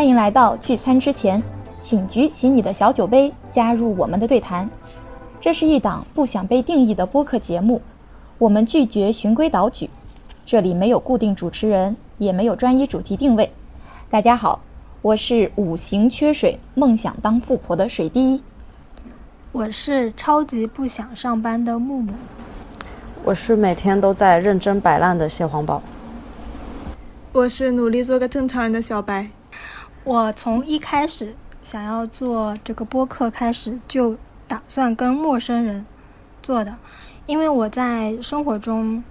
欢迎来到聚餐之前，请举起你的小酒杯，加入我们的对谈。这是一档不想被定义的播客节目，我们拒绝循规蹈矩，这里没有固定主持人，也没有专一主题定位。大家好，我是五行缺水，梦想当富婆的水滴。我是超级不想上班的木木，我是每天都在认真摆烂的蟹黄堡，我是努力做个正常人的小白。我从一开始想要做这个播客开始，就打算跟陌生人做的，因为我在生活中，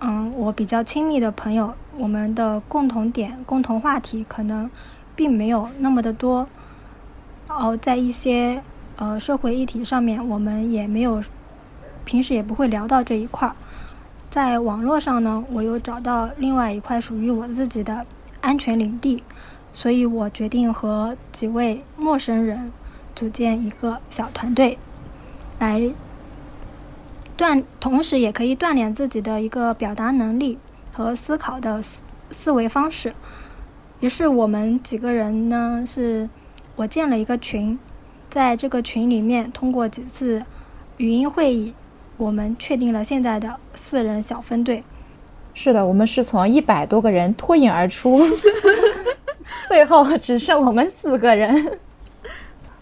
嗯，我比较亲密的朋友，我们的共同点、共同话题可能并没有那么的多，哦，在一些。呃，社会议题上面，我们也没有，平时也不会聊到这一块儿。在网络上呢，我又找到另外一块属于我自己的安全领地，所以我决定和几位陌生人组建一个小团队，来锻，同时也可以锻炼自己的一个表达能力和思考的思思维方式。于是我们几个人呢，是我建了一个群。在这个群里面，通过几次语音会议，我们确定了现在的四人小分队。是的，我们是从一百多个人脱颖而出，最后只剩我们四个人。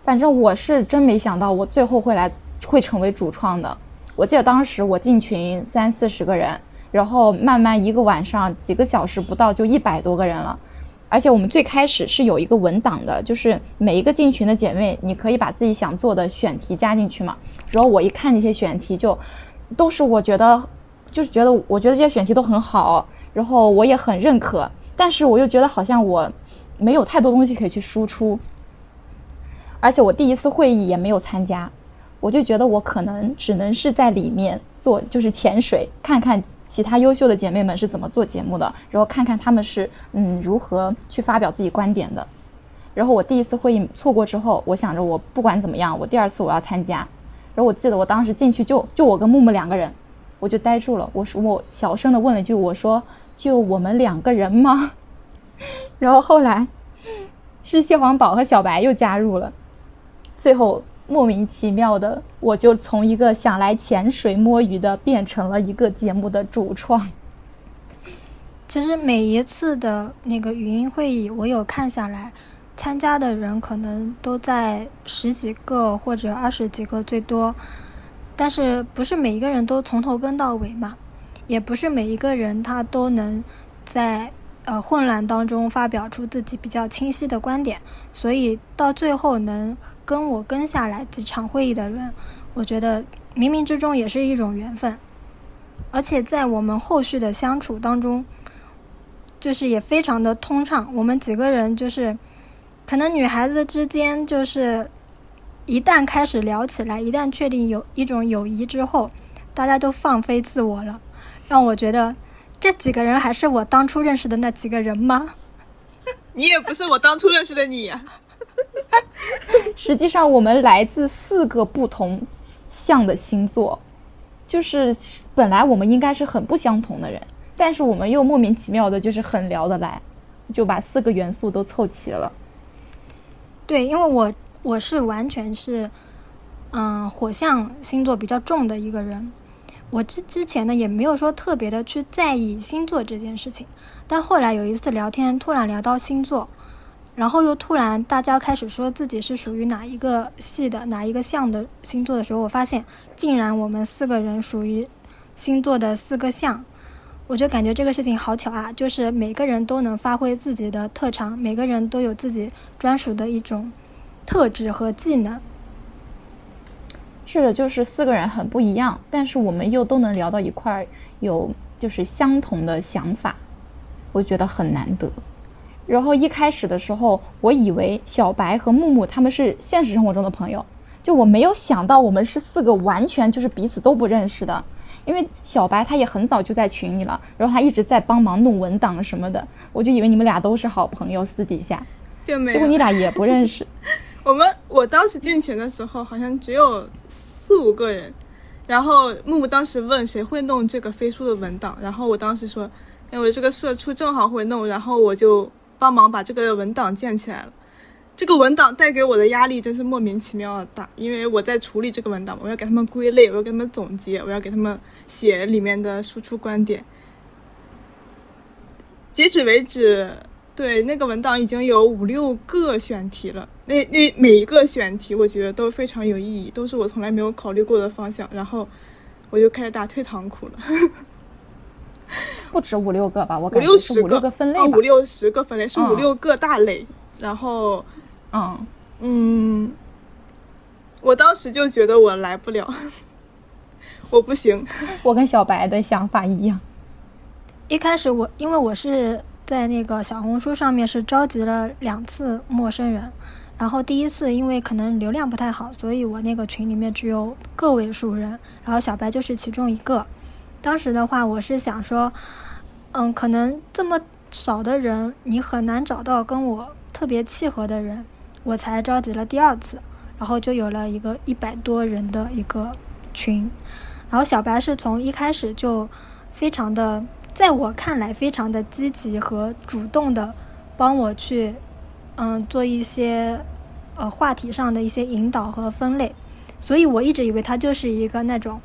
反正我是真没想到，我最后会来会成为主创的。我记得当时我进群三四十个人，然后慢慢一个晚上几个小时不到就一百多个人了。而且我们最开始是有一个文档的，就是每一个进群的姐妹，你可以把自己想做的选题加进去嘛。然后我一看那些选题，就都是我觉得，就是觉得我觉得这些选题都很好，然后我也很认可，但是我又觉得好像我没有太多东西可以去输出。而且我第一次会议也没有参加，我就觉得我可能只能是在里面做，就是潜水看看。其他优秀的姐妹们是怎么做节目的？然后看看她们是嗯如何去发表自己观点的。然后我第一次会议错过之后，我想着我不管怎么样，我第二次我要参加。然后我记得我当时进去就就我跟木木两个人，我就呆住了。我说我小声的问了一句，我说就我们两个人吗？然后后来是蟹黄堡和小白又加入了，最后。莫名其妙的，我就从一个想来潜水摸鱼的，变成了一个节目的主创。其实每一次的那个语音会议，我有看下来，参加的人可能都在十几个或者二十几个最多，但是不是每一个人都从头跟到尾嘛？也不是每一个人他都能在呃混乱当中发表出自己比较清晰的观点，所以到最后能。跟我跟下来几场会议的人，我觉得冥冥之中也是一种缘分，而且在我们后续的相处当中，就是也非常的通畅。我们几个人就是，可能女孩子之间就是，一旦开始聊起来，一旦确定有一种友谊之后，大家都放飞自我了，让我觉得这几个人还是我当初认识的那几个人吗？你也不是我当初认识的你呀。实际上，我们来自四个不同象的星座，就是本来我们应该是很不相同的人，但是我们又莫名其妙的，就是很聊得来，就把四个元素都凑齐了。对，因为我我是完全是，嗯，火象星座比较重的一个人，我之之前呢也没有说特别的去在意星座这件事情，但后来有一次聊天，突然聊到星座。然后又突然，大家开始说自己是属于哪一个系的、哪一个象的星座的时候，我发现竟然我们四个人属于星座的四个象，我就感觉这个事情好巧啊！就是每个人都能发挥自己的特长，每个人都有自己专属的一种特质和技能。是的，就是四个人很不一样，但是我们又都能聊到一块儿，有就是相同的想法，我觉得很难得。然后一开始的时候，我以为小白和木木他们是现实生活中的朋友，就我没有想到我们是四个完全就是彼此都不认识的。因为小白他也很早就在群里了，然后他一直在帮忙弄文档什么的，我就以为你们俩都是好朋友，私底下，结果你俩也不认识。我们我当时进群的时候好像只有四五个人，然后木木当时问谁会弄这个飞书的文档，然后我当时说，哎，我这个社畜正好会弄，然后我就。帮忙把这个文档建起来了。这个文档带给我的压力真是莫名其妙的大，因为我在处理这个文档，我要给他们归类，我要给他们总结，我要给他们写里面的输出观点。截止为止，对那个文档已经有五六个选题了。那那每一个选题，我觉得都非常有意义，都是我从来没有考虑过的方向。然后我就开始打退堂鼓了。不止五六个吧，我感觉六十是五六个分类五六十个分类是五嗯六个大类。然后，嗯，嗯，我当时就觉得我来不了，我不行。我跟小白的想法一样。一开始我因为我是在那个小红书上面是召集了两次陌生人，然后第一次因为可能流量不太好，所以我那个群里面只有个位数人，然后小白就是其中一个。当时的话，我是想说，嗯，可能这么少的人，你很难找到跟我特别契合的人，我才召集了第二次，然后就有了一个一百多人的一个群。然后小白是从一开始就非常的，在我看来非常的积极和主动的帮我去，嗯，做一些呃话题上的一些引导和分类，所以我一直以为他就是一个那种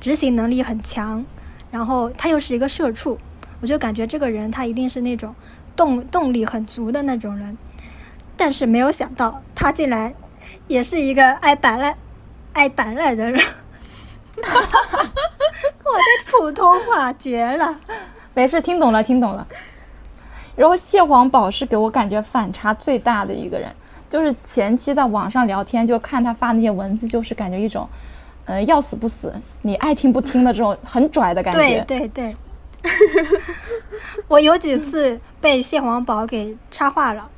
执行能力很强，然后他又是一个社畜，我就感觉这个人他一定是那种动动力很足的那种人，但是没有想到他竟然也是一个爱摆烂、爱摆烂的人。我的普通话绝了，没事，听懂了，听懂了。然后蟹黄堡是给我感觉反差最大的一个人，就是前期在网上聊天，就看他发那些文字，就是感觉一种，呃，要死不死，你爱听不听的这种很拽的感对觉。对对。我有几次被蟹黄堡给插话了，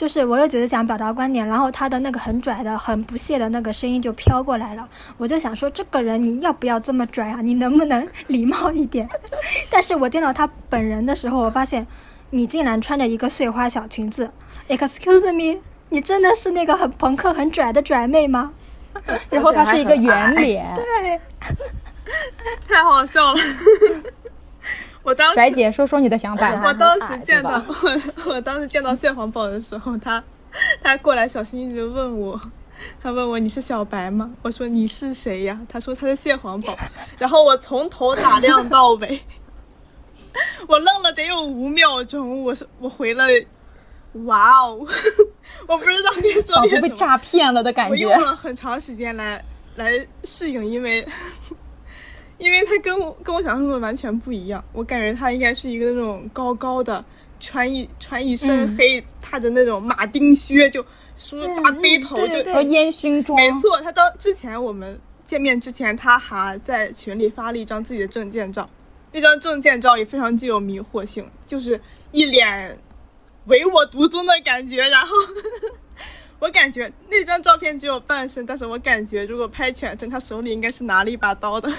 就是我又只是想表达观点，然后他的那个很拽的、很不屑的那个声音就飘过来了，我就想说这个人你要不要这么拽啊？你能不能 礼貌一点？但是我见到他本人的时候，我发现你竟然穿着一个碎花小裙子，Excuse me，你真的是那个很朋克、很拽的拽妹吗？然后他是一个圆脸，对，太好笑了。我当时拽姐说说你的想法。我当时见到我，我当时见到蟹黄堡的时候，他 他过来小心翼翼的问我，他问我你是小白吗？我说你是谁呀？他说他是蟹黄堡，然后我从头打量到尾，我愣了得有五秒钟，我说我回了，哇哦，我不知道该说仿佛被点什么。诈骗了的感觉我用。了很长时间来来适应，因为因为他跟我跟我想象中的完全不一样。我感觉他应该是一个那种高高的，穿一穿一身嗯黑，踏着那种马丁靴，就梳着大背头，就烟熏妆，没错。他当之前我们见面之前，他还在群里发了一张自己的证件照，那张证件照也非常具有迷惑性，就是一脸唯我独尊的感觉。然后我感觉那张照片只有半身，但是我感觉如果拍全身，他手里应该是拿了一把刀的。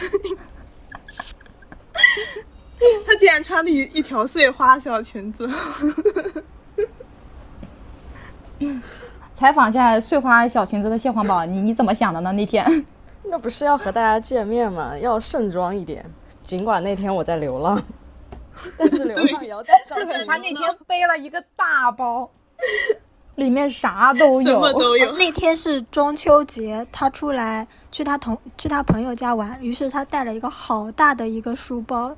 他竟然穿了一一条碎花小裙子，采访一下碎花小裙子的蟹黄堡，你你怎么想的呢？那天 那不是要和大家见面吗？要盛装一点。尽管那天我在流浪，但是流浪也要带上。他那天背了一个大包，里面啥都有，什么都有。那天是中秋节，他出来去他同去他朋友家玩，于是他带了一个好大的一个书包，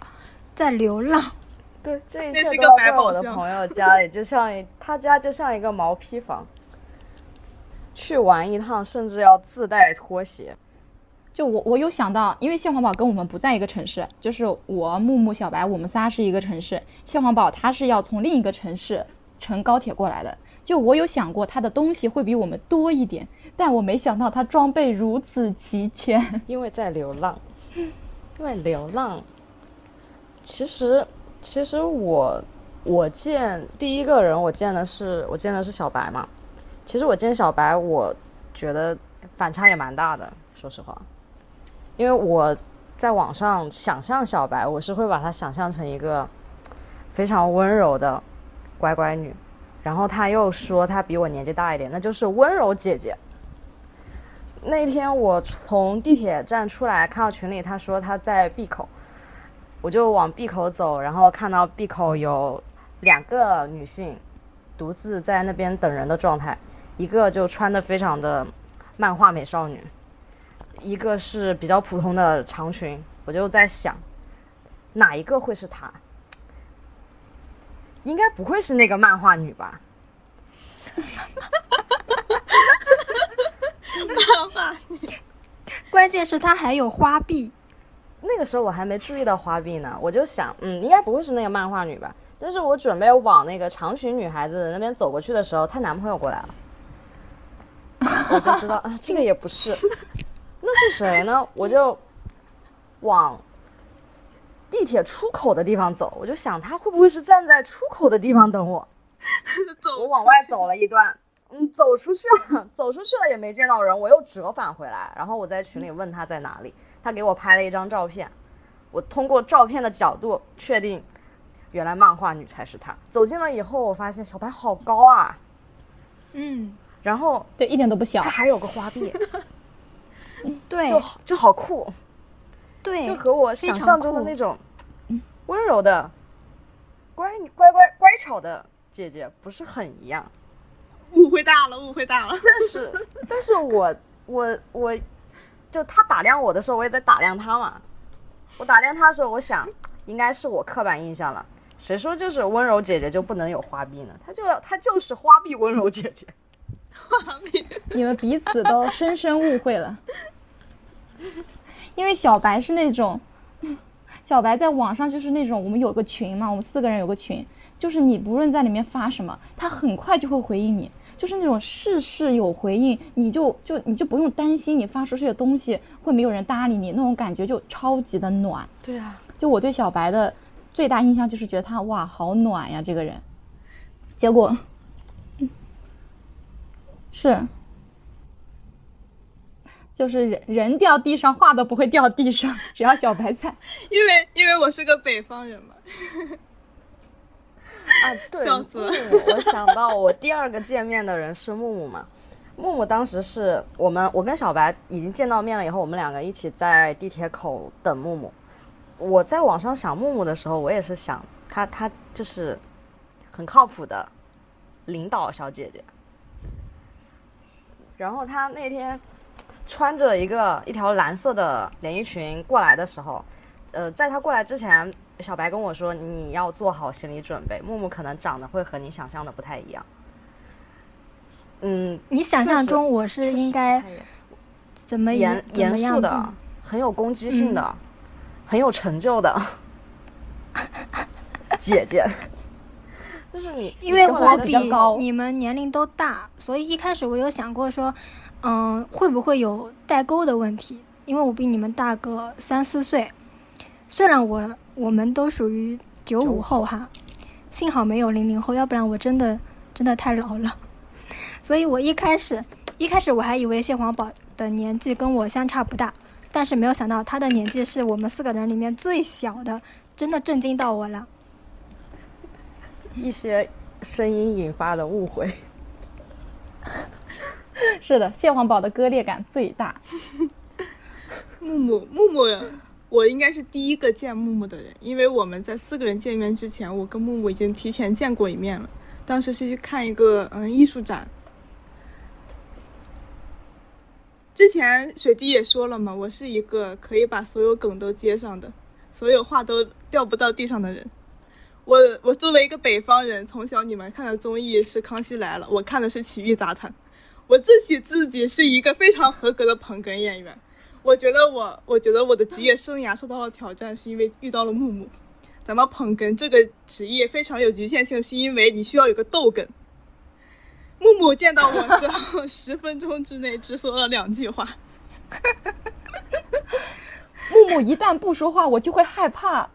在流浪。对，这一切都在我的朋友家里，就像一他家就像一个毛坯房。去玩一趟，甚至要自带拖鞋。就我我有想到，因为蟹黄堡跟我们不在一个城市，就是我木木小白，我们仨是一个城市。蟹黄堡他是要从另一个城市乘高铁过来的。就我有想过他的东西会比我们多一点，但我没想到他装备如此齐全。因为在流浪，因为流浪。其实，其实我我见第一个人，我见的是我见的是小白嘛。其实我见小白，我觉得反差也蛮大的，说实话，因为我在网上想象小白，我是会把她想象成一个非常温柔的乖乖女，然后他又说他比我年纪大一点，那就是温柔姐姐。那天我从地铁站出来，看到群里他说他在闭口，我就往闭口走，然后看到闭口有两个女性，独自在那边等人的状态，一个就穿的非常的漫画美少女，一个是比较普通的长裙，我就在想，哪一个会是她？应该不会是那个漫画女吧？漫画女关键是她还有花臂，那个时候我还没注意到花臂呢，我就想，嗯，应该不会是那个漫画女吧？但是我准备往那个长裙女孩子那边走过去的时候，她男朋友过来了，我就知道啊，这个也不是，那是谁呢？我就往地铁出口的地方走，我就想他会不会是站在出口的地方等我？走我往外走了一段，嗯，走出去了，走出去了也没见到人，我又折返回来，然后我在群里问他在哪里，他给我拍了一张照片，我通过照片的角度确定，原来漫画女才是她。走近了以后，我发现小白好高啊，嗯，然后对，一点都不小他。还有个花臂，对就好就好酷，对，就和我非常想象中的那种温柔的、乖乖乖乖巧的姐姐不是很一样。误会大了，误会大了。但是，但是我我我，就他打量我的时候，我也在打量他嘛。我打量他的时候，我想应该是我刻板印象了。谁说就是温柔姐姐就不能有花臂呢？她就要她就是花臂温柔姐姐。花臂你们彼此都深深误会了，因为小白是那种，小白在网上就是那种，我们有个群嘛，我们四个人有个群，就是你不论在里面发什么，他很快就会回应你，就是那种事事有回应，你就就你就不用担心你发出去的东西会没有人搭理你，那种感觉就超级的暖。对啊，就我对小白的最大印象就是觉得他哇好暖呀这个人，结果 是就是人人掉地上话都不会掉地上，只要小白菜。因为因为我是个北方人嘛，啊，对，笑死了木木我想到我第二个见面的人是木木嘛。木木当时是我们，我跟小白已经见到面了以后，我们两个一起在地铁口等木木。我在网上想木木的时候，我也是想她，她就是很靠谱的领导小姐姐。然后她那天穿着一个一条蓝色的连衣裙过来的时候，呃，在他过来之前，小白跟我说你要做好心理准备，木木可能长得会和你想象的不太一样。嗯，你想象中我是应该怎么严严肃？的，很有攻击性的，嗯很有成就的 姐姐。就是你，因为我比你们年龄都大，所以一开始我有想过说，嗯，会不会有代沟的问题？因为我比你们大个三四岁，虽然我我们都属于九五后哈，幸好没有零零后，要不然我真的真的太老了。所以我一开始一开始我还以为蟹黄堡的年纪跟我相差不大，但是没有想到他的年纪是我们四个人里面最小的，真的震惊到我了。一些声音引发的误会。是的，蟹黄堡的割裂感最大。木木木木，我应该是第一个见木木的人，因为我们在四个人见面之前，我跟木木已经提前见过一面了。当时是去看一个嗯艺术展。之前水滴也说了嘛，我是一个可以把所有梗都接上的，所有话都掉不到地上的人。我我作为一个北方人，从小你们看的综艺是《康熙来了》，我看的是《奇遇杂谈》。我自诩自己是一个非常合格的捧哏演员。我觉得我，我觉得我的职业生涯受到了挑战，是因为遇到了木木。咱们捧哏这个职业非常有局限性，是因为你需要有个逗哏。木木见到我之后，十分钟之内只说了两句话。木木一旦不说话，我就会害怕，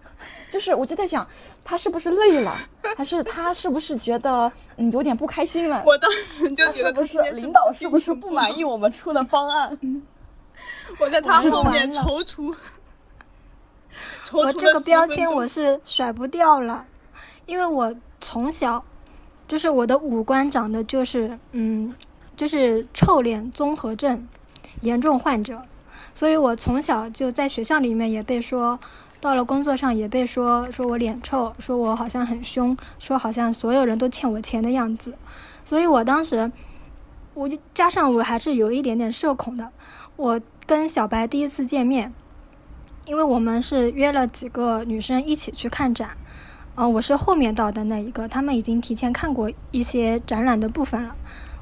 就是我就在想，他是不是累了，还是他是不是觉得嗯有点不开心了？我当时就觉得不是今天领导是不是是不满意我们出的方案？我在他后面踌躇。踌我躇了10这个标签我是甩不掉了，因为我从小就是我的五官长得就是嗯，就是臭脸综合症严重患者，所以我从小就在学校里面也被说到了工作上也被说说我脸臭，说我好像很凶，说好像所有人都欠我钱的样子。所以我当时，我就加上我还是有一点点社恐的。我跟小白第一次见面，因为我们是约了几个女生一起去看展，呃，我是后面到的那一个，他们已经提前看过一些展览的部分了，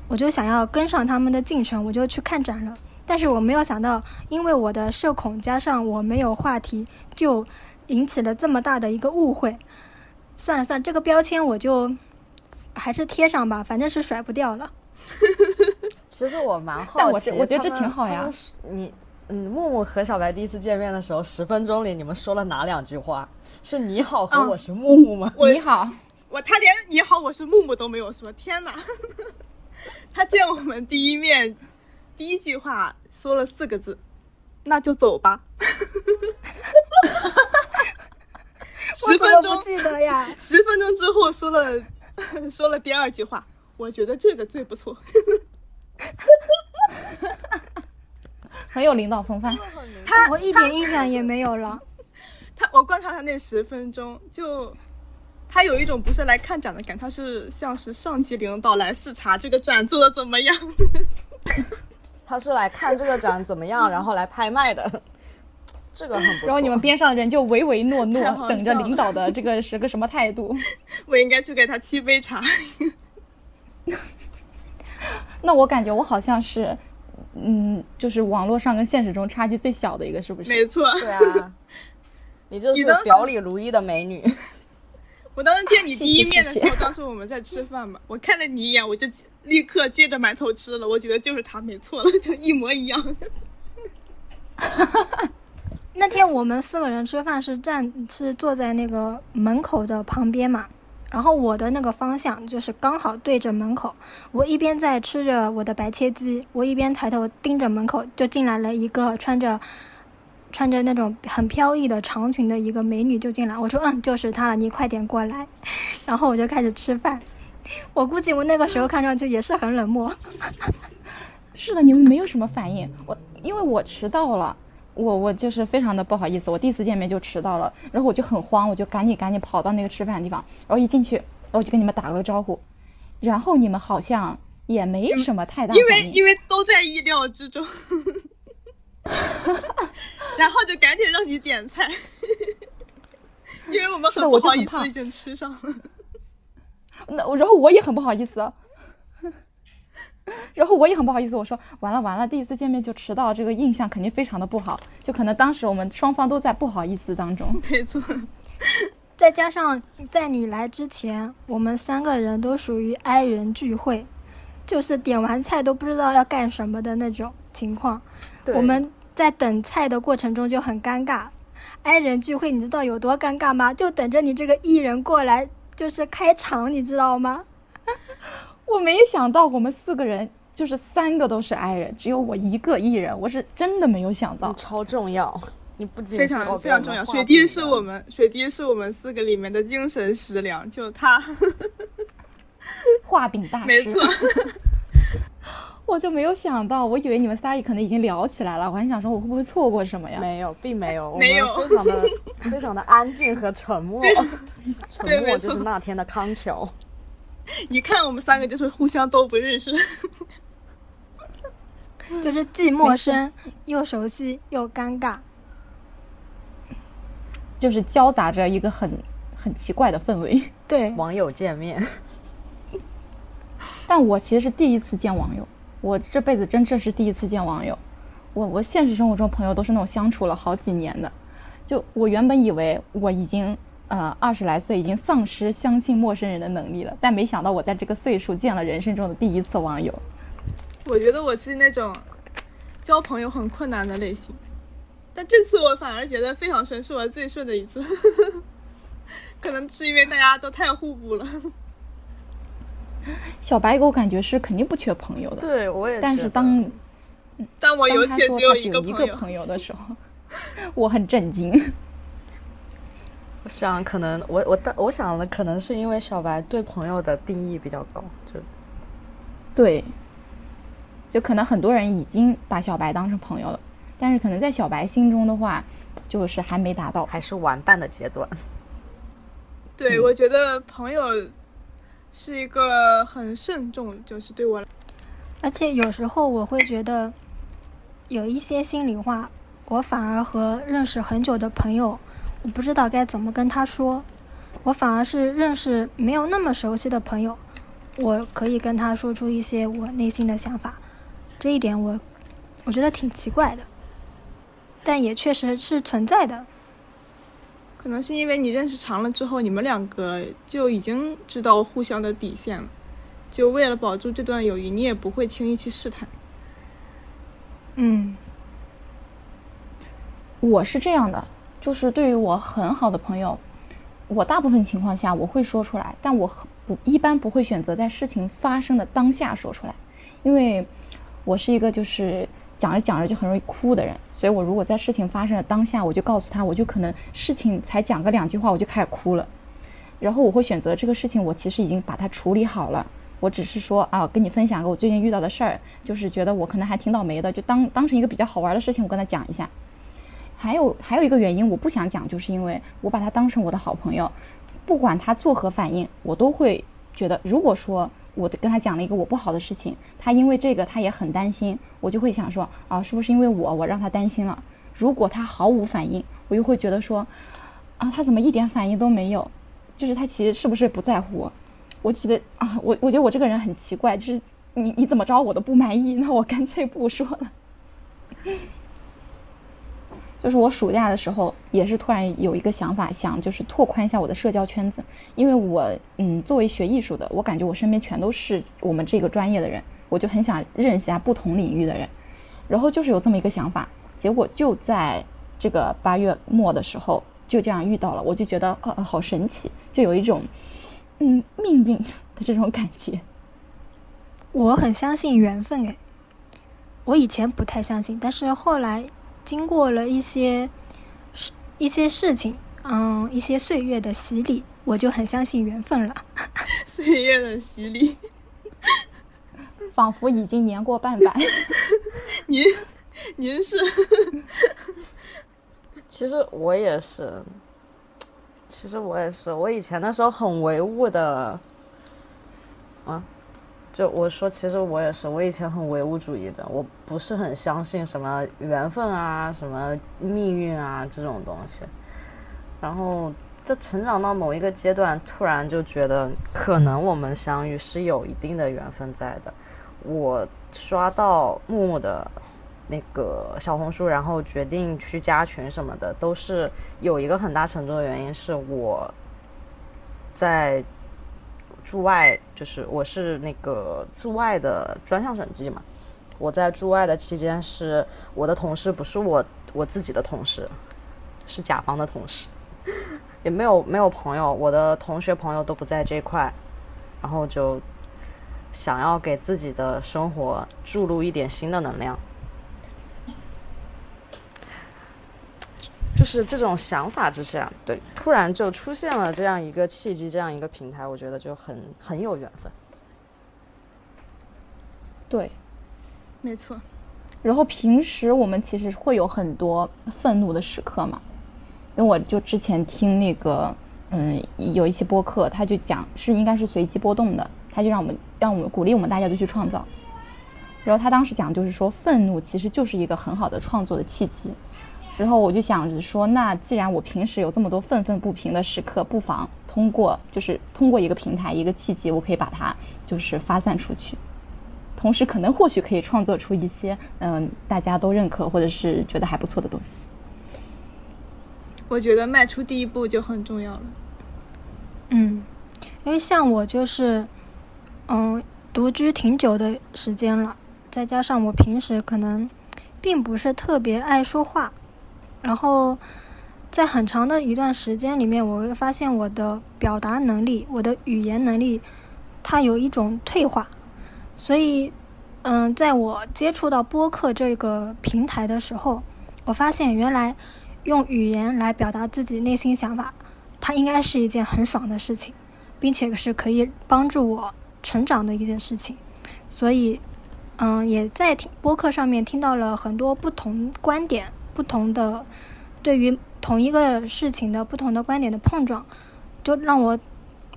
我就想要跟上他们的进程，我就去看展了。但是我没有想到，因为我的社恐加上我没有话题，就引起了这么大的一个误会。算了算了，这个标签我就还是贴上吧，反正是甩不掉了。其实我蛮但我好奇，这我觉得这挺好呀。你，嗯，木木和小白第一次见面的时候，十分钟里你们说了哪两句话？是你好和嗯我是木木吗？我你好，我他连你好，我是木木都没有说，天哪！他见我们第一面，第一句话说了四个字，那就走吧。十分钟记得呀？十分钟之后说了 说了第二句话，我觉得这个最不错。很有领导风范。他我一点印象也没有了。他我观察他那十分钟，就他有一种不是来看展的感，他是像是上级领导来视察这个展做的怎么样。他是来看这个展怎么样，然后来拍卖的，这个很不错。然后你们边上的人就唯唯诺诺，等着领导的这个是个什么态度？我应该去给他沏杯茶。那我感觉我好像是，嗯，就是网络上跟现实中差距最小的一个，是不是？没错，对啊，你就是表里如一的美女。我当时见你第一面的时谢谢候，当时我们在吃饭嘛，我看了你一眼，我就立刻接着馒头吃了。我觉得就是他没错了，就一模一样。那天我们四个人吃饭是站是坐在那个门口的旁边嘛，然后我的那个方向就是刚好对着门口，我一边在吃着我的白切鸡，我一边抬头盯着门口，就进来了一个穿着穿着那种很飘逸的长裙的一个美女就进来，我说嗯就是她了，你快点过来，然后我就开始吃饭。我估计我那个时候看上去也是很冷漠，是的，你们没有什么反应。我因为我迟到了，我我就是非常的不好意思，我第一次见面就迟到了，然后我就很慌，我就赶紧赶紧跑到那个吃饭的地方，然后一进去，然后我就跟你们打了个招呼，然后你们好像也没什么太大因反应。为因为都在意料之中，然后就赶紧让你点菜，因为我们很不好意思已经吃上了。那我然后我也很不好意思，然后我也很不好意思，我说完了完了，第一次见面就迟到，这个印象肯定非常的不好，就可能当时我们双方都在不好意思当中。没错，再加上在你来之前，我们三个人都属于 i 人聚会，就是点完菜都不知道要干什么的那种情况。我们在等菜的过程中就很尴尬。i 人聚会，你知道有多尴尬吗？就等着你这个 E 人过来，就是开场，你知道吗？我没想到我们四个人就是三个都是 i 人，只有我一个 e 人，我是真的没有想到。超重要，你不仅非常非常重要。水滴是我们水滴是我们四个里面的精神食粮，就他，画饼大 师，没错。我就没有想到，我以为你们仨可能已经聊起来了，我还想说我会不会错过什么呀？没有，并没有，我没有们非常的非常的安静和沉默，沉默就是那天的康桥。一看我们三个就是互相都不认识，就是既陌生又熟悉又尴尬。就是交杂着一个很很奇怪的氛围。对，网友见面，但我其实是第一次见网友，我这辈子真正是第一次见网友。我我现实生活中朋友都是那种相处了好几年的，就我原本以为我已经呃二十来岁，已经丧失相信陌生人的能力了，但没想到我在这个岁数见了人生中的第一次网友。我觉得我是那种交朋友很困难的类型，但这次我反而觉得非常顺，是我最顺的一次。可能是因为大家都太互补了，小白给我感觉是肯定不缺朋友的，对我也。但是当当我有且只有。一个朋友的时候，我很震惊。我想可能我我但我想了，可能是因为小白对朋友的定义比较高，就对，就可能很多人已经把小白当成朋友了，但是可能在小白心中的话，就是还没达到。还是玩伴的阶段。对，嗯我觉得朋友是一个很慎重，就是对我而且有时候我会觉得，有一些心里话，我反而和认识很久的朋友，我不知道该怎么跟他说。我反而是认识没有那么熟悉的朋友，我可以跟他说出一些我内心的想法。这一点我我觉得挺奇怪的，但也确实是存在的。可能是因为你认识长了之后，你们两个就已经知道互相的底线了，就为了保住这段友谊，你也不会轻易去试探。嗯我是这样的，就是对于我很好的朋友，我大部分情况下我会说出来，但我很不一般不会选择在事情发生的当下说出来，因为我是一个就是讲着讲着就很容易哭的人，所以我如果在事情发生的当下，我就告诉他，我就可能事情才讲个两句话，我就开始哭了，然后我会选择这个事情，我其实已经把它处理好了。我只是说啊，跟你分享个我最近遇到的事儿，就是觉得我可能还挺倒霉的，就当当成一个比较好玩的事情，我跟他讲一下。还有还有一个原因我不想讲，就是因为我把他当成我的好朋友，不管他作何反应，我都会觉得，如果说我跟他讲了一个我不好的事情，他因为这个他也很担心，我就会想说啊，是不是因为我我让他担心了？如果他毫无反应，我又会觉得说啊，他怎么一点反应都没有？就是他其实是不是不在乎我？我觉得啊，我我觉得我这个人很奇怪，就是你你怎么着我都不满意，那我干脆不说了。就是我暑假的时候，也是突然有一个想法，想就是拓宽一下我的社交圈子，因为我嗯，作为学艺术的，我感觉我身边全都是我们这个专业的人，我就很想认识一下不同领域的人，然后就是有这么一个想法，结果就在这个八月末的时候就这样遇到了，我就觉得啊、好神奇，就有一种嗯命运的这种感觉。我很相信缘分诶，我以前不太相信，但是后来经过了一些事一些事情，嗯，一些岁月的洗礼，我就很相信缘分了。岁月的洗礼，仿佛已经年过半百。您您是？其实我也是，其实我也是，我以前的时候很唯物的，啊，就我说，其实我也是，我以前很唯物主义的，我不是很相信什么缘分啊、什么命运啊这种东西。然后在成长到某一个阶段，突然就觉得可能我们相遇是有一定的缘分在的。我刷到木木的那个小红书，然后决定去加群什么的，都是有一个很大程度的原因是我在驻外，就是我是那个驻外的专项审计嘛。我在驻外的期间，是我的同事不是我我自己的同事，是甲方的同事，也没有没有朋友，我的同学朋友都不在这块，然后就想要给自己的生活注入一点新的能量。就是这种想法之下，对，突然就出现了这样一个契机，这样一个平台，我觉得就很很有缘分。对，没错，然后平时我们其实会有很多愤怒的时刻嘛，因为我就之前听那个，嗯，有一期播客，他就讲是应该是随机波动的，他就让我们让我们鼓励我们大家都去创造。然后他当时讲就是说，愤怒其实就是一个很好的创作的契机。然后我就想着说，那既然我平时有这么多愤愤不平的时刻，不妨通过就是通过一个平台一个契机，我可以把它就是发散出去。同时，可能或许可以创作出一些嗯、大家都认可或者是觉得还不错的东西。我觉得迈出第一步就很重要了。嗯，因为像我就是，嗯，独居挺久的时间了，再加上我平时可能并不是特别爱说话，然后在很长的一段时间里面，我会发现我的表达能力、我的语言能力，它有一种退化，所以，嗯，在我接触到播客这个平台的时候，我发现原来用语言来表达自己内心想法。它应该是一件很爽的事情，并且是可以帮助我成长的一件事情。所以，嗯，也在听播客上面听到了很多不同观点、不同的对于同一个事情的不同的观点的碰撞，就让我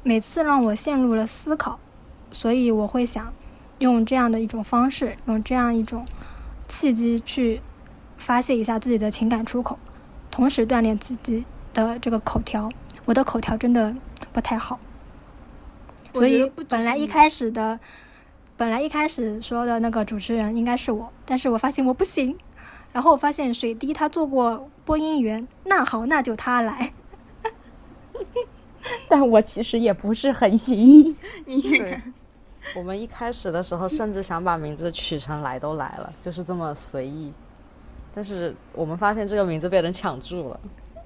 每次让我陷入了思考，所以我会想用这样的一种方式，用这样一种契机去发泄一下自己的情感出口，同时锻炼自己的这个口条。我的口条真的不太好，所以本来一开始的，本来一开始说的那个主持人应该是我，但是我发现我不行。然后我发现水滴他做过播音员，那好，那就他来。但我其实也不是很行。你看，我们一开始的时候甚至想把名字取成“来都来了”，就是这么随意。但是我们发现这个名字被人抢注了。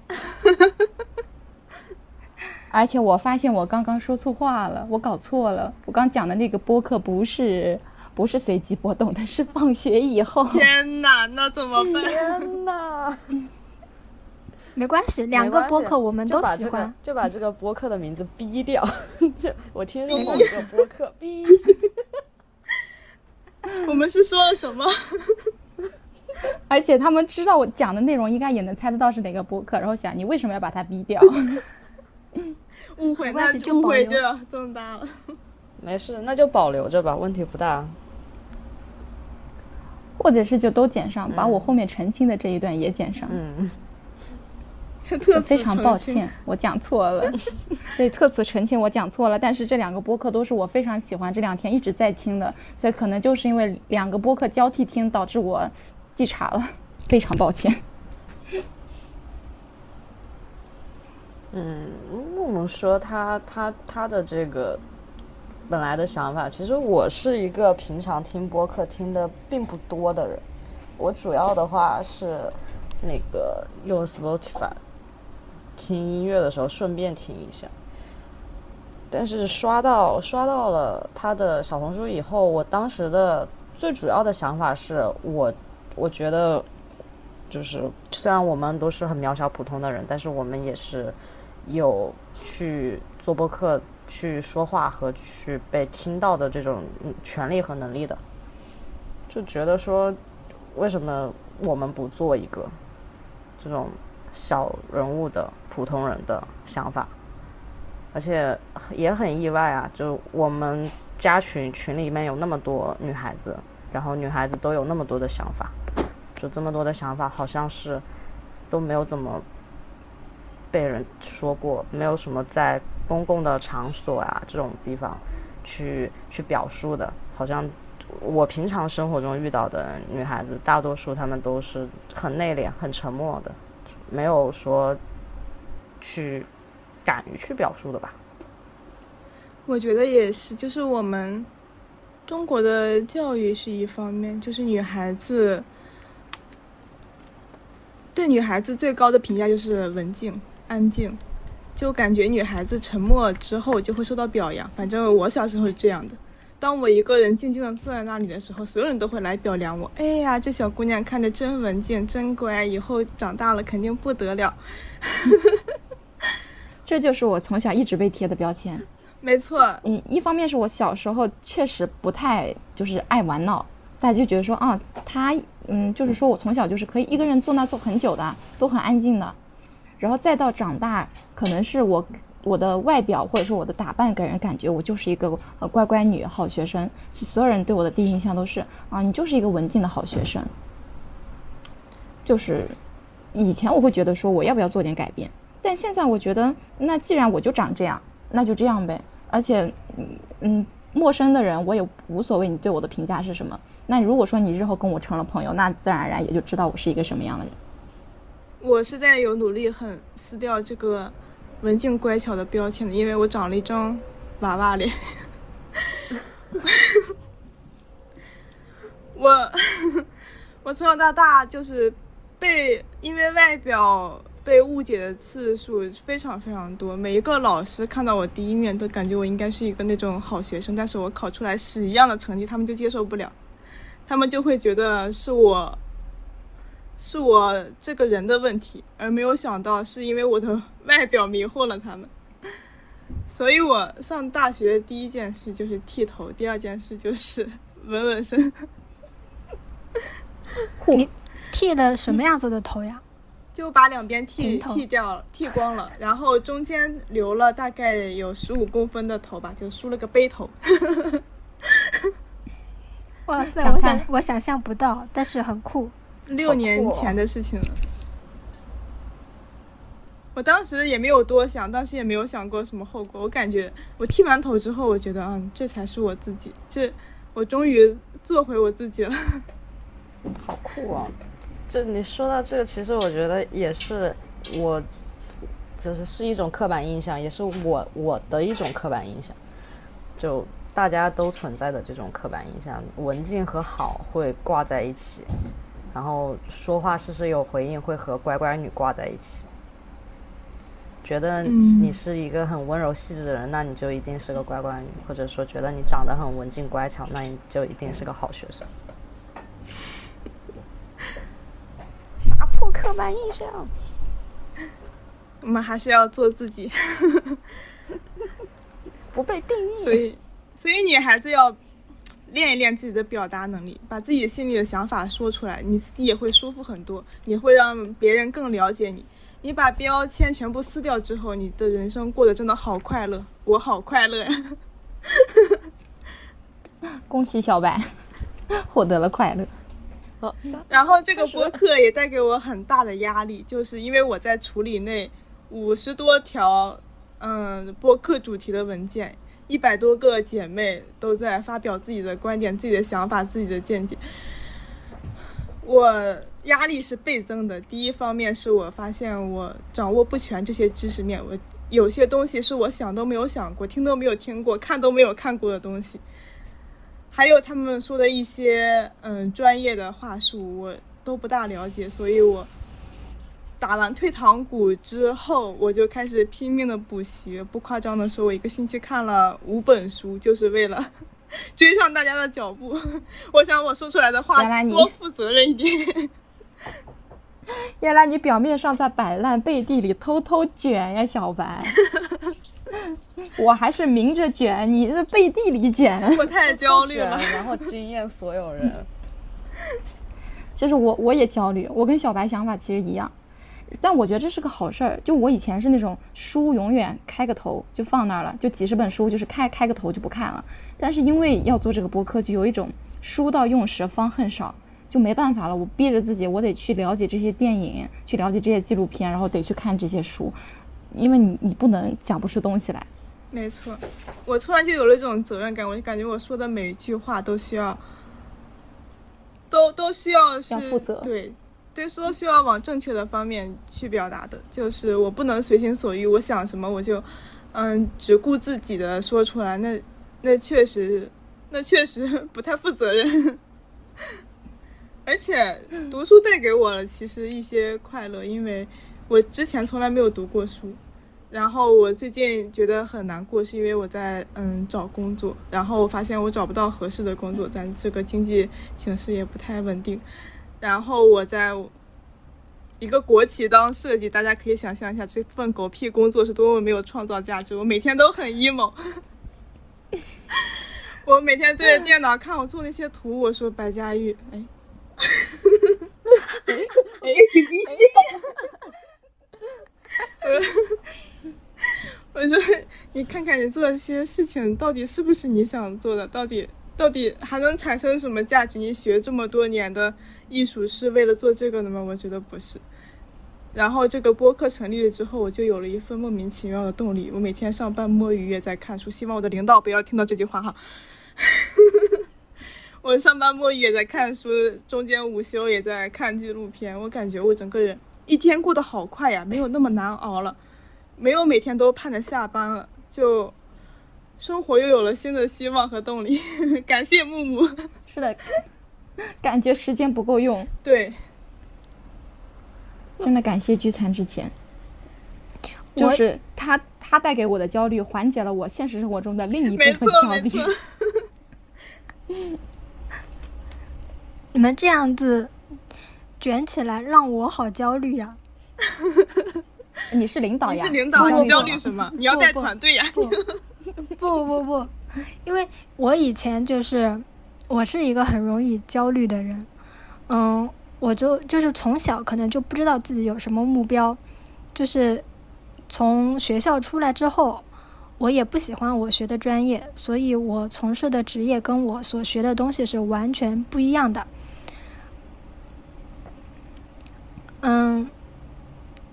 而且我发现我刚刚说错话了，我搞错了。我刚讲的那个播客不是不是随机波动的，是放学以后。天哪，那怎么办？天哪！没关系，两个播客我们都喜欢，就把这个播客的名字逼掉。这 我听说某个播客逼。我们是说了什么？而且他们知道我讲的内容，应该也能猜得到是哪个播客。然后想，你为什么要把它逼掉？误会，那就误会就这么大了。没事，那就保留着吧，问题不大。或者是就都剪上，把我后面澄清的这一段也剪上。嗯，非常抱歉，我讲错了。对，特此澄清，我讲错了。但是这两个播客都是我非常喜欢，这两天一直在听的，所以可能就是因为两个播客交替听，导致我记差了，非常抱歉。嗯木木说他他他的这个本来的想法，其实我是一个平常听播客听的并不多的人，我主要的话是那个用 Spotify 听音乐的时候顺便听一下，但是刷到刷到了他的小红书以后，我当时的最主要的想法是我我觉得就是虽然我们都是很渺小普通的人，但是我们也是有去做播客、去说话和去被听到的这种权利和能力的，就觉得说，为什么我们不做一个这种小人物的普通人的想法？而且也很意外啊，就我们加群群里面有那么多女孩子，然后女孩子都有那么多的想法，就这么多的想法，好像是都没有怎么被人说过，没有什么在公共的场所啊这种地方去去表述的，好像我平常生活中遇到的女孩子，大多数她们都是很内敛、很沉默的，没有说去敢于去表述的吧。我觉得也是，就是我们中国的教育是一方面，就是女孩子对女孩子最高的评价就是文静、安静，就感觉女孩子沉默之后就会受到表扬。反正我小时候是这样的，当我一个人静静的坐在那里的时候，所有人都会来表扬我。哎呀，这小姑娘看着真文静、真乖，以后长大了肯定不得了。这就是我从小一直被贴的标签。没错，嗯，一方面是我小时候确实不太就是爱玩闹，大家就觉得说啊，她嗯，就是说我从小就是可以一个人坐那坐很久的，都很安静的。然后再到长大，可能是我我的外表或者说我的打扮给人感觉我就是一个呃乖乖女、好学生，所有人对我的第一印象都是啊，你就是一个文静的好学生。就是以前我会觉得说我要不要做点改变，但现在我觉得那既然我就长这样，那就这样呗。而且，嗯嗯，陌生的人我也无所谓，你对我的评价是什么？那如果说你日后跟我成了朋友，那自然而然也就知道我是一个什么样的人。我是在有努力很撕掉这个文静乖巧的标签的，因为我长了一张娃娃脸。我 我从小到大就是被因为外表被误解的次数非常非常多，每一个老师看到我第一面都感觉我应该是一个那种好学生，但是我考出来屎一样的成绩，他们就接受不了，他们就会觉得是我是我这个人的问题，而没有想到是因为我的 外表迷惑了他们。所以我上大学的第一件事就是剃头，第二件事就是 纹纹身。你剃了什么样子的头呀？就把两边剃剃掉了，剃光了，然后中间留了大概有十五公分的头吧，就梳了个背头。哇塞，我想我想象不到，但是很酷。六年前的事情了。我当时也没有多想，当时也没有想过什么后果。我感觉我剃完头之后，我觉得，嗯，这才是我自己，这我终于做回我自己了。好酷啊！就你说到这个，其实我觉得也是我，就是是一种刻板印象，也是我我的一种刻板印象。就大家都存在的这种刻板印象，文静和好会挂在一起，然后说话事事有回应会和乖乖女挂在一起。觉得嗯你是一个很温柔细致的人，那你就一定是个乖乖女；或者说觉得你长得很文静乖巧，那你就一定是个好学生。打破刻板印象。我们还是要做自己，不被定义。所以，所以女孩子要练一练自己的表达能力，把自己心里的想法说出来，你自己也会舒服很多，也会让别人更了解你。你把标签全部撕掉之后，你的人生过得真的好快乐，我好快乐呀！恭喜小白获得了快乐。好，然后这个播客也带给我很大的压力，就是因为我在处理那五十多条嗯播客主题的文件，一百多个姐妹都在发表自己的观点、自己的想法、自己的见解，我压力是倍增的。第一方面是我发现我掌握不全这些知识面，我有些东西是我想都没有想过、听都没有听过、看都没有看过的东西。还有他们说的一些嗯专业的话术，我都不大了解，所以我打完退堂鼓之后，我就开始拼命的补习。不夸张的说，我一个星期看了五本书，就是为了 追上大家的脚步。我想我说出来的话多负责任一点。原来你表面上在摆烂，背地里偷偷卷呀，小白。我还是明着卷，你是背地里卷。我太焦虑了。然后惊艳所有人。其实我我也焦虑，我跟小白想法其实一样，但我觉得这是个好事儿。就我以前是那种书永远开个头就放那儿了，就几十本书就是开开个头就不看了。但是因为要做这个播客，就有一种书到用时方恨少，就没办法了，我逼着自己，我得去了解这些电影，去了解这些纪录片，然后得去看这些书，因为你你不能讲不出东西来。没错，我突然就有了一种责任感，我就感觉我说的每一句话都需要，都都需要是要负责对，对，说需要往正确的方面去表达的。就是我不能随心所欲，我想什么我就，嗯，只顾自己的说出来，那那确实，那确实 不太负责任。而且读书带给我了其实一些快乐，因为我之前从来没有读过书。然后我最近觉得很难过，是因为我在嗯找工作，然后我发现我找不到合适的工作，咱这个经济形势也不太稳定。然后我在一个国企当设计，大家可以想象一下这份狗屁工作是多么没有创造价值。我每天都很 emo，我每天对着电脑看我做那些图，我说白佳玉，哎，我说，你看看你做这些事情，到底是不是你想做的？到底到底还能产生什么价值？你学这么多年的艺术是为了做这个的吗？我觉得不是。然后这个播客成立了之后，我就有了一份莫名其妙的动力。我每天上班摸鱼也在看书，希望我的领导不要听到这句话哈。我上班摸鱼也在看书，中间午休也在看纪录片。我感觉我整个人一天过得好快呀，没有那么难熬了。没有每天都盼着下班了，就生活又有了新的希望和动力。感谢木木，是的，感觉时间不够用，对，真的感谢聚餐之前，就是他他带给我的焦虑，缓解了我现实生活中的另一部分焦虑。错没错。你们这样子卷起来，让我好焦虑呀！你是领导呀？你是领导，焦你焦虑什么？你要带团队呀。不不不不，因为我以前就是我是一个很容易焦虑的人，嗯，我就就是从小可能就不知道自己有什么目标，就是从学校出来之后，我也不喜欢我学的专业，所以我从事的职业跟我所学的东西是完全不一样的。嗯，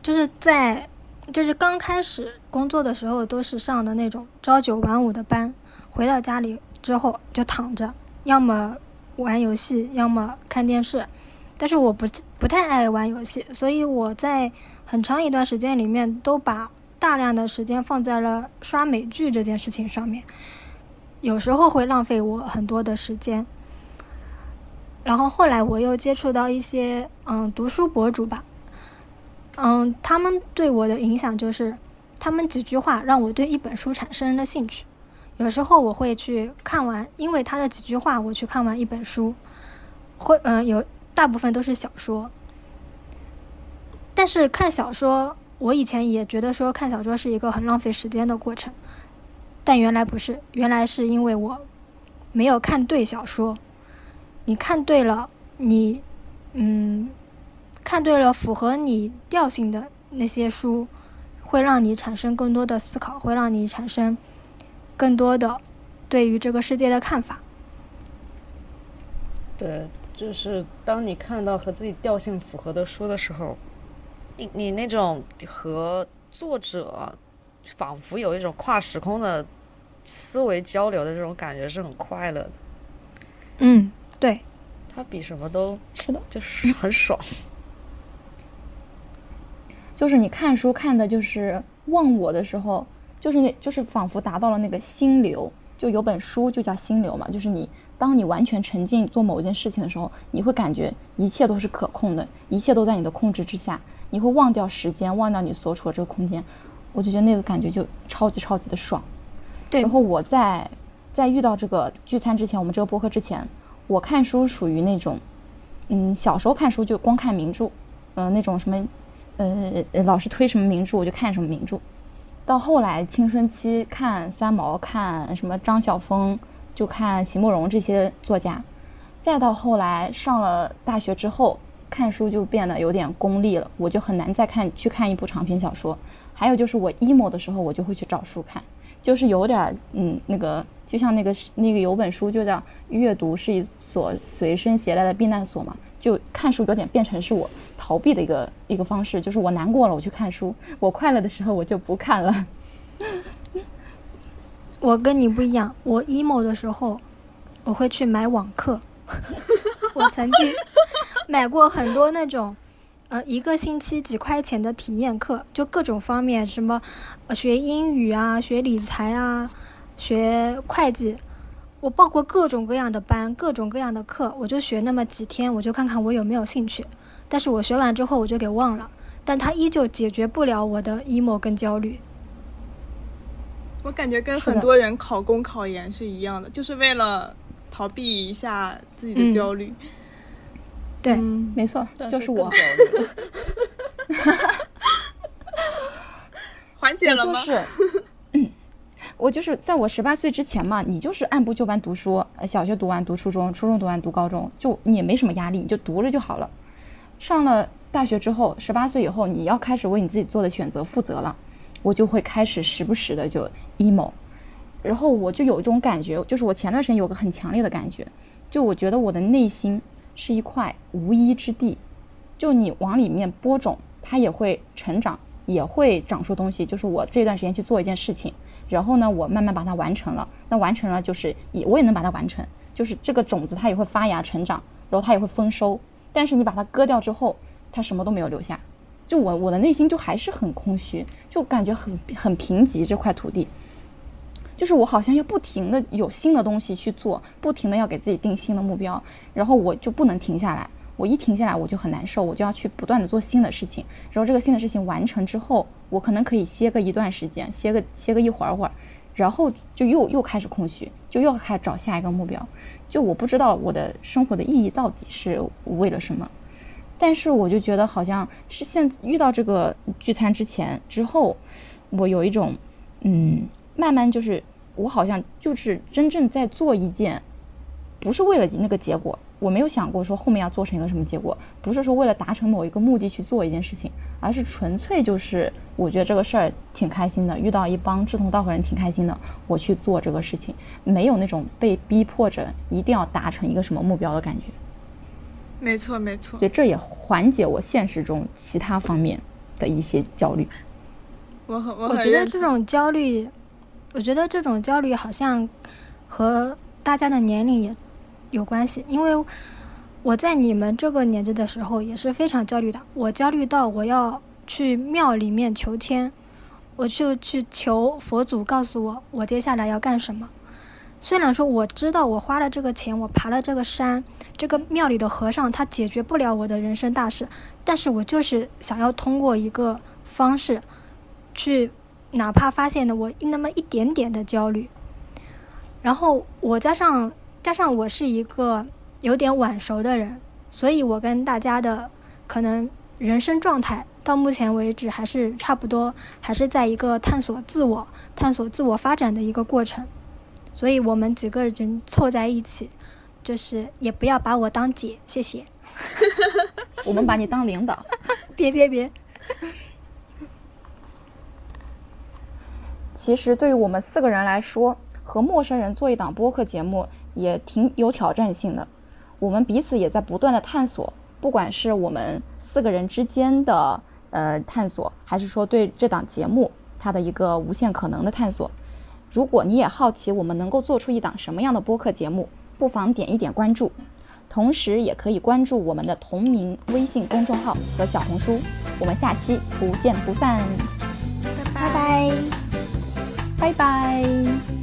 就是在就是刚开始工作的时候，都是上的那种朝九晚五的班，回到家里之后就躺着，要么玩游戏，要么看电视。但是我不不太爱玩游戏，所以我在很长一段时间里面都把大量的时间放在了刷美剧这件事情上面，有时候会浪费我很多的时间。然后后来我又接触到一些嗯读书博主吧，嗯，他们对我的影响就是他们几句话让我对一本书产生了兴趣。有时候我会去看完，因为他的几句话我去看完一本书，会嗯有。大部分都是小说，但是看小说，我以前也觉得说看小说是一个很浪费时间的过程，但原来不是，原来是因为我没有看对小说。你看对了，你嗯，看对了符合你调性的那些书，会让你产生更多的思考，会让你产生更多的对于这个世界的看法。对。就是当你看到和自己调性符合的书的时候，你你那种和作者仿佛有一种跨时空的思维交流的这种感觉是很快乐的。嗯，对，它比什么都是的，就是很爽。就是你看书看的，就是忘我的时候，就是那，就是仿佛达到了那个心流。就有本书就叫心流嘛，就是你。当你完全沉浸做某一件事情的时候，你会感觉一切都是可控的，一切都在你的控制之下，你会忘掉时间，忘掉你所处的这个空间。我就觉得那个感觉就超级超级的爽。对。然后我在在遇到这个聚餐之前，我们这个播客之前，我看书属于那种，嗯，小时候看书就光看名著，嗯，那种什么，呃，老师推什么名著我就看什么名著。到后来青春期看三毛，看什么张晓峰。就看席慕容这些作家，再到后来上了大学之后，看书就变得有点功利了，我就很难再看去看一部长篇小说。还有就是我 emo 的时候，我就会去找书看，就是有点嗯那个，就像那个那个有本书就叫阅读是一所随身携带的避难所嘛，就看书有点变成是我逃避的一个一个方式，就是我难过了我去看书，我快乐的时候我就不看了。我跟你不一样，我 emo 的时候，我会去买网课。我曾经买过很多那种，呃，一个星期几块钱的体验课，就各种方面，什么学英语啊，学理财啊，学会计。我报过各种各样的班，各种各样的课，我就学那么几天，我就看看我有没有兴趣。但是我学完之后，我就给忘了，但它依旧解决不了我的 emo 跟焦虑。我感觉跟很多人考公考研是一样的，就是为了逃避一下自己的焦虑。对，没错，就是我。缓解了吗？就是，我就是在我十八岁之前嘛，你就是按部就班读书，小学读完读初中，初中读完读高中，就你也没什么压力，你就读着就好了。上了大学之后，十八岁以后，你要开始为你自己做的选择负责了。我就会开始时不时的就 emo，然后我就有一种感觉，就是我前段时间有个很强烈的感觉，就我觉得我的内心是一块无依之地，就你往里面播种，它也会成长，也会长出东西。就是我这段时间去做一件事情，然后呢，我慢慢把它完成了，那完成了就是也我也能把它完成，就是这个种子它也会发芽成长，然后它也会丰收。但是你把它割掉之后，它什么都没有留下。就我我的内心就还是很空虚，就感觉很很贫瘠这块土地，就是我好像要不停的有新的东西去做，不停的要给自己定新的目标，然后我就不能停下来，我一停下来我就很难受，我就要去不断的做新的事情，然后这个新的事情完成之后，我可能可以歇个一段时间，歇个歇个一会儿会儿，然后就又又开始空虚，就又开始找下一个目标，就我不知道我的生活的意义到底是为了什么。但是我就觉得好像是现遇到这个聚餐之前之后，我有一种，嗯，慢慢就是我好像就是真正在做一件不是为了那个结果，我没有想过说后面要做成一个什么结果，不是说为了达成某一个目的去做一件事情，而是纯粹就是我觉得这个事儿挺开心的，遇到一帮志同道合人挺开心的，我去做这个事情，没有那种被逼迫着一定要达成一个什么目标的感觉。没错没错，所以这也缓解我现实中其他方面的一些焦虑。我很我我觉得这种焦虑，我觉得这种焦虑好像和大家的年龄也有关系，因为我在你们这个年纪的时候也是非常焦虑的。我焦虑到我要去庙里面求签，我就去求佛祖告诉我我接下来要干什么。虽然说我知道我花了这个钱，我爬了这个山，这个庙里的和尚他解决不了我的人生大事，但是我就是想要通过一个方式去，哪怕发现了我那么一点点的焦虑，然后我加上加上我是一个有点晚熟的人，所以我跟大家的可能人生状态到目前为止还是差不多，还是在一个探索自我、探索自我发展的一个过程。所以我们几个人凑在一起，就是也不要把我当姐，谢谢。我们把你当领导。别别别，其实对于我们四个人来说，和陌生人做一档播客节目也挺有挑战性的。我们彼此也在不断的探索，不管是我们四个人之间的呃探索，还是说对这档节目它的一个无限可能的探索。如果你也好奇我们能够做出一档什么样的播客节目，不妨点一点关注，同时也可以关注我们的同名微信公众号和小红书。我们下期不见不散，拜拜。拜拜。